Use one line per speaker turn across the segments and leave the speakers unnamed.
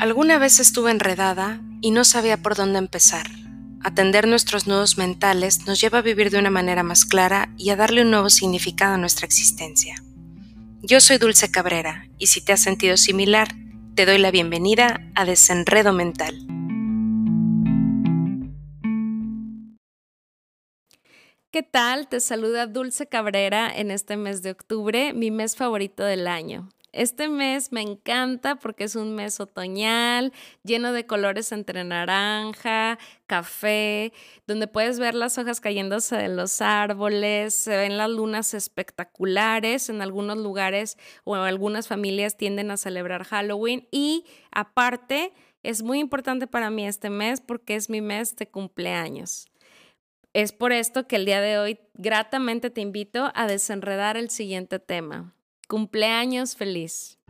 Alguna vez estuve enredada y no sabía por dónde empezar. Atender nuestros nudos mentales nos lleva a vivir de una manera más clara y a darle un nuevo significado a nuestra existencia. Yo soy Dulce Cabrera y si te has sentido similar, te doy la bienvenida a Desenredo Mental.
¿Qué tal? Te saluda Dulce Cabrera en este mes de octubre, mi mes favorito del año. Este mes me encanta porque es un mes otoñal, lleno de colores entre naranja, café, donde puedes ver las hojas cayéndose de los árboles, se ven las lunas espectaculares, en algunos lugares o algunas familias tienden a celebrar Halloween y aparte es muy importante para mí este mes porque es mi mes de cumpleaños. Es por esto que el día de hoy gratamente te invito a desenredar el siguiente tema. Cumpleaños feliz.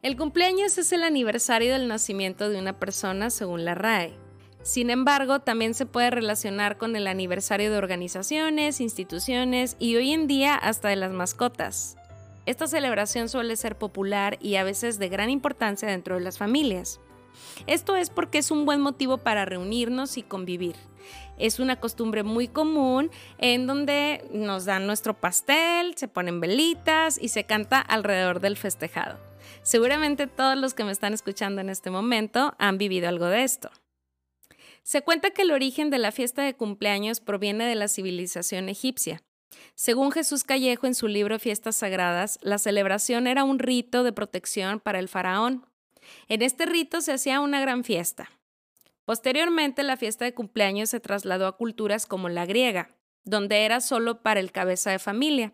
El cumpleaños es el aniversario del nacimiento de una persona según la RAE. Sin embargo, también se puede relacionar con el aniversario de organizaciones, instituciones y hoy en día hasta de las mascotas. Esta celebración suele ser popular y a veces de gran importancia dentro de las familias. Esto es porque es un buen motivo para reunirnos y convivir. Es una costumbre muy común en donde nos dan nuestro pastel, se ponen velitas y se canta alrededor del festejado. Seguramente todos los que me están escuchando en este momento han vivido algo de esto. Se cuenta que el origen de la fiesta de cumpleaños proviene de la civilización egipcia. Según Jesús Callejo en su libro Fiestas Sagradas, la celebración era un rito de protección para el faraón. En este rito se hacía una gran fiesta. Posteriormente, la fiesta de cumpleaños se trasladó a culturas como la griega, donde era solo para el cabeza de familia.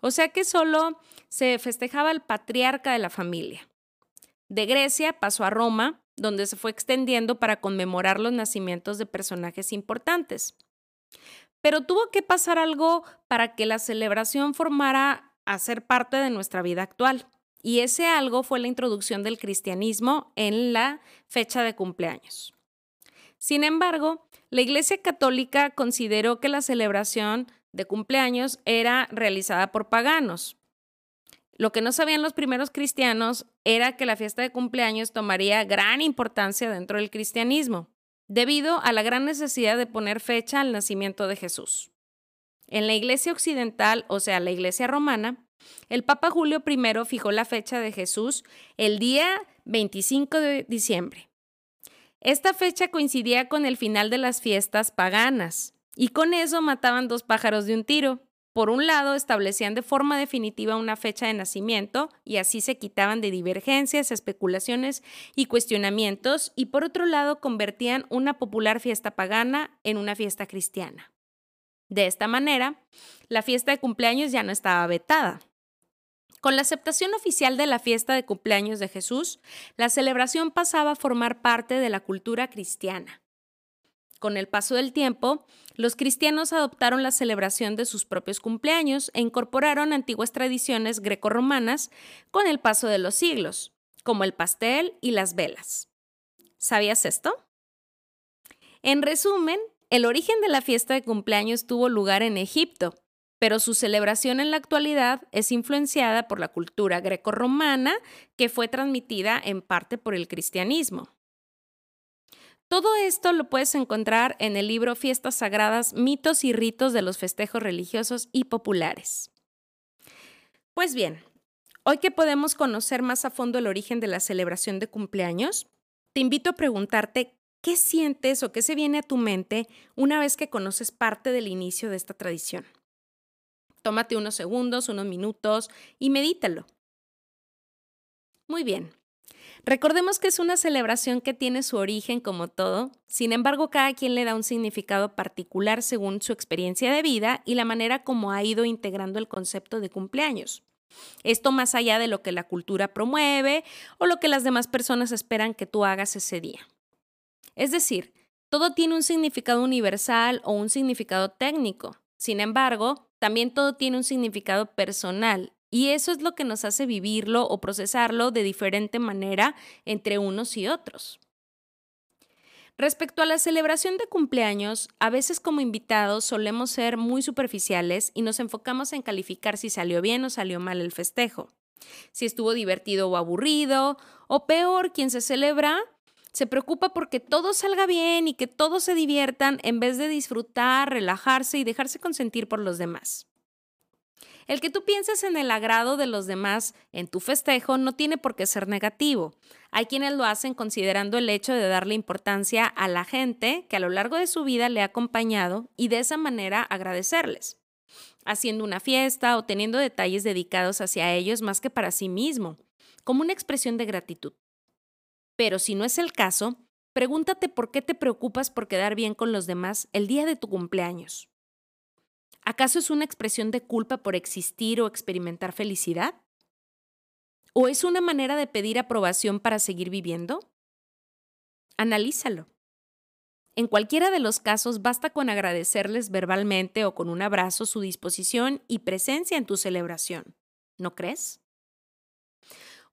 O sea que solo se festejaba el patriarca de la familia. De Grecia pasó a Roma, donde se fue extendiendo para conmemorar los nacimientos de personajes importantes. Pero tuvo que pasar algo para que la celebración formara a ser parte de nuestra vida actual. Y ese algo fue la introducción del cristianismo en la fecha de cumpleaños. Sin embargo, la Iglesia Católica consideró que la celebración de cumpleaños era realizada por paganos. Lo que no sabían los primeros cristianos era que la fiesta de cumpleaños tomaría gran importancia dentro del cristianismo, debido a la gran necesidad de poner fecha al nacimiento de Jesús. En la Iglesia Occidental, o sea, la Iglesia Romana, el Papa Julio I fijó la fecha de Jesús el día 25 de diciembre. Esta fecha coincidía con el final de las fiestas paganas, y con eso mataban dos pájaros de un tiro. Por un lado, establecían de forma definitiva una fecha de nacimiento y así se quitaban de divergencias, especulaciones y cuestionamientos, y por otro lado, convertían una popular fiesta pagana en una fiesta cristiana. De esta manera, la fiesta de cumpleaños ya no estaba vetada. Con la aceptación oficial de la fiesta de cumpleaños de Jesús, la celebración pasaba a formar parte de la cultura cristiana. Con el paso del tiempo, los cristianos adoptaron la celebración de sus propios cumpleaños e incorporaron antiguas tradiciones grecorromanas con el paso de los siglos, como el pastel y las velas. ¿Sabías esto? En resumen, el origen de la fiesta de cumpleaños tuvo lugar en Egipto, pero su celebración en la actualidad es influenciada por la cultura grecorromana que fue transmitida en parte por el cristianismo. Todo esto lo puedes encontrar en el libro Fiestas Sagradas, mitos y ritos de los festejos religiosos y populares. Pues bien, hoy que podemos conocer más a fondo el origen de la celebración de cumpleaños, te invito a preguntarte qué sientes o qué se viene a tu mente una vez que conoces parte del inicio de esta tradición. Tómate unos segundos, unos minutos y medítalo. Muy bien. Recordemos que es una celebración que tiene su origen como todo, sin embargo cada quien le da un significado particular según su experiencia de vida y la manera como ha ido integrando el concepto de cumpleaños. Esto más allá de lo que la cultura promueve o lo que las demás personas esperan que tú hagas ese día. Es decir, todo tiene un significado universal o un significado técnico. Sin embargo, también todo tiene un significado personal y eso es lo que nos hace vivirlo o procesarlo de diferente manera entre unos y otros. Respecto a la celebración de cumpleaños, a veces como invitados solemos ser muy superficiales y nos enfocamos en calificar si salió bien o salió mal el festejo. Si estuvo divertido o aburrido, o peor, quien se celebra se preocupa porque todo salga bien y que todos se diviertan en vez de disfrutar, relajarse y dejarse consentir por los demás. El que tú pienses en el agrado de los demás en tu festejo no tiene por qué ser negativo. Hay quienes lo hacen considerando el hecho de darle importancia a la gente que a lo largo de su vida le ha acompañado y de esa manera agradecerles, haciendo una fiesta o teniendo detalles dedicados hacia ellos más que para sí mismo, como una expresión de gratitud. Pero si no es el caso, pregúntate por qué te preocupas por quedar bien con los demás el día de tu cumpleaños. ¿Acaso es una expresión de culpa por existir o experimentar felicidad? ¿O es una manera de pedir aprobación para seguir viviendo? Analízalo. En cualquiera de los casos basta con agradecerles verbalmente o con un abrazo su disposición y presencia en tu celebración. ¿No crees?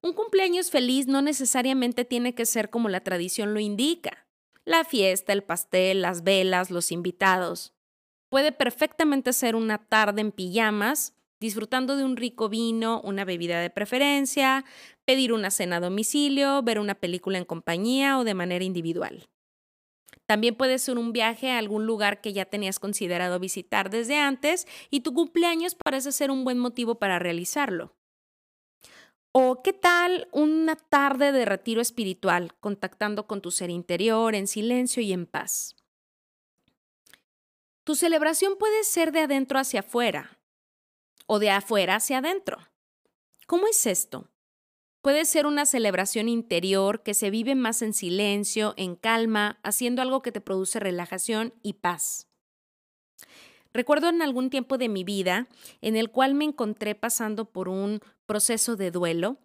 Un cumpleaños feliz no necesariamente tiene que ser como la tradición lo indica. La fiesta, el pastel, las velas, los invitados. Puede perfectamente ser una tarde en pijamas, disfrutando de un rico vino, una bebida de preferencia, pedir una cena a domicilio, ver una película en compañía o de manera individual. También puede ser un viaje a algún lugar que ya tenías considerado visitar desde antes y tu cumpleaños parece ser un buen motivo para realizarlo. ¿O qué tal una tarde de retiro espiritual, contactando con tu ser interior en silencio y en paz? Tu celebración puede ser de adentro hacia afuera o de afuera hacia adentro. ¿Cómo es esto? Puede ser una celebración interior que se vive más en silencio, en calma, haciendo algo que te produce relajación y paz. Recuerdo en algún tiempo de mi vida en el cual me encontré pasando por un proceso de duelo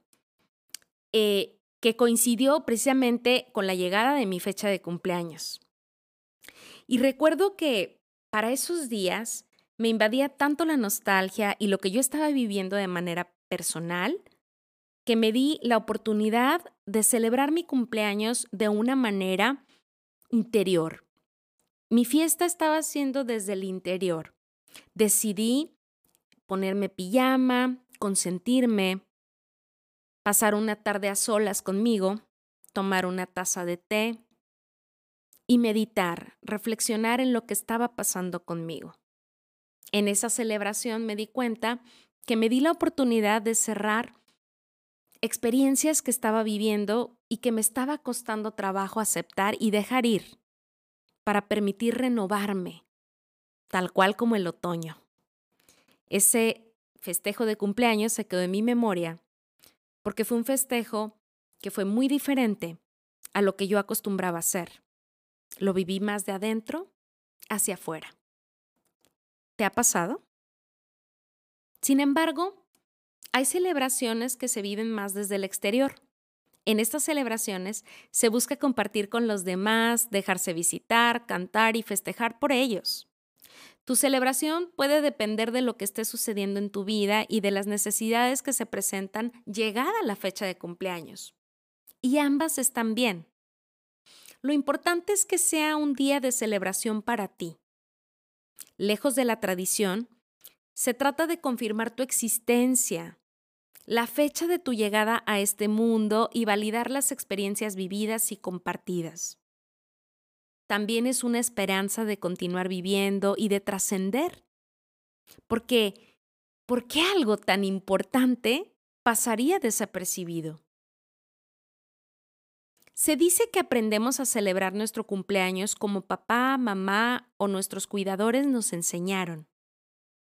eh, que coincidió precisamente con la llegada de mi fecha de cumpleaños. Y recuerdo que para esos días me invadía tanto la nostalgia y lo que yo estaba viviendo de manera personal que me di la oportunidad de celebrar mi cumpleaños de una manera interior, mi fiesta estaba siendo desde el interior. Decidí ponerme pijama, consentirme, pasar una tarde a solas conmigo, tomar una taza de té y meditar, reflexionar en lo que estaba pasando conmigo. En esa celebración me di cuenta que me di la oportunidad de cerrar experiencias que estaba viviendo y que me estaba costando trabajo aceptar y dejar ir para permitir renovarme, tal cual como el otoño. Ese festejo de cumpleaños se quedó en mi memoria porque fue un festejo que fue muy diferente a lo que yo acostumbraba hacer. Lo viví más de adentro hacia afuera. ¿Te ha pasado? Sin embargo, hay celebraciones que se viven más desde el exterior. En estas celebraciones se busca compartir con los demás, dejarse visitar, cantar y festejar por ellos. Tu celebración puede depender de lo que esté sucediendo en tu vida y de las necesidades que se presentan llegada la fecha de cumpleaños. Y ambas están bien. Lo importante es que sea un día de celebración para ti. Lejos de la tradición, se trata de confirmar tu existencia, la fecha de tu llegada a este mundo y validar las experiencias vividas y compartidas. También es una esperanza de continuar viviendo y de trascender. Porque, ¿por qué algo tan importante pasaría desapercibido? Se dice que aprendemos a celebrar nuestro cumpleaños como papá, mamá o nuestros cuidadores nos enseñaron.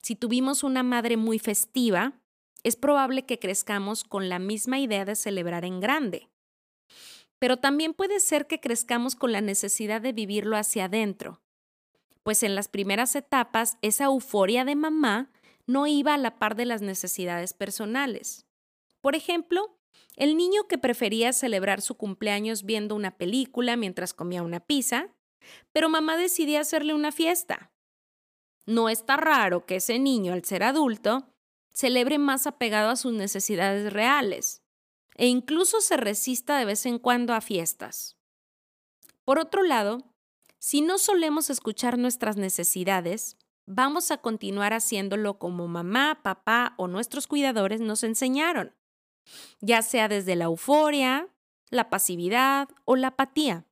Si tuvimos una madre muy festiva, es probable que crezcamos con la misma idea de celebrar en grande. Pero también puede ser que crezcamos con la necesidad de vivirlo hacia adentro, pues en las primeras etapas esa euforia de mamá no iba a la par de las necesidades personales. Por ejemplo, el niño que prefería celebrar su cumpleaños viendo una película mientras comía una pizza, pero mamá decidía hacerle una fiesta. No está raro que ese niño, al ser adulto, celebre más apegado a sus necesidades reales e incluso se resista de vez en cuando a fiestas. Por otro lado, si no solemos escuchar nuestras necesidades, vamos a continuar haciéndolo como mamá, papá o nuestros cuidadores nos enseñaron. ya sea desde la euforia, la pasividad o la apatía.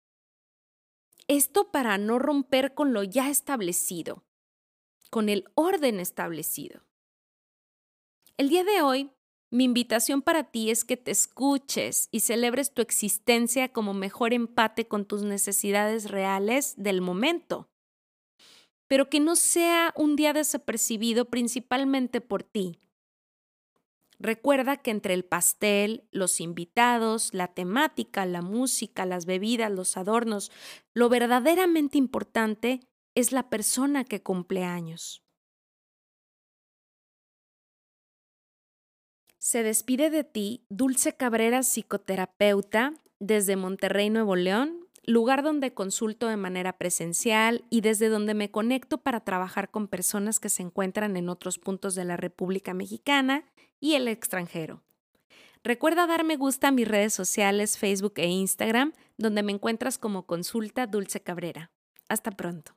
Esto para no romper con lo ya establecido, con el orden establecido. El día de hoy, mi invitación para ti es que te escuches y celebres tu existencia como mejor empate con tus necesidades reales del momento, pero que no sea un día desapercibido principalmente por ti, Recuerda que entre el pastel, los invitados, la temática, la música, las bebidas, los adornos, lo verdaderamente importante es la persona que cumple años. Se despide de ti Dulce Cabrera, psicoterapeuta, desde Monterrey, Nuevo León, lugar donde consulto de manera presencial y desde donde me conecto para trabajar con personas que se encuentran en otros puntos de la República Mexicana y el extranjero. Recuerda dar me gusta a mis redes sociales, Facebook e Instagram, donde me encuentras como Consulta Dulce Cabrera. Hasta pronto.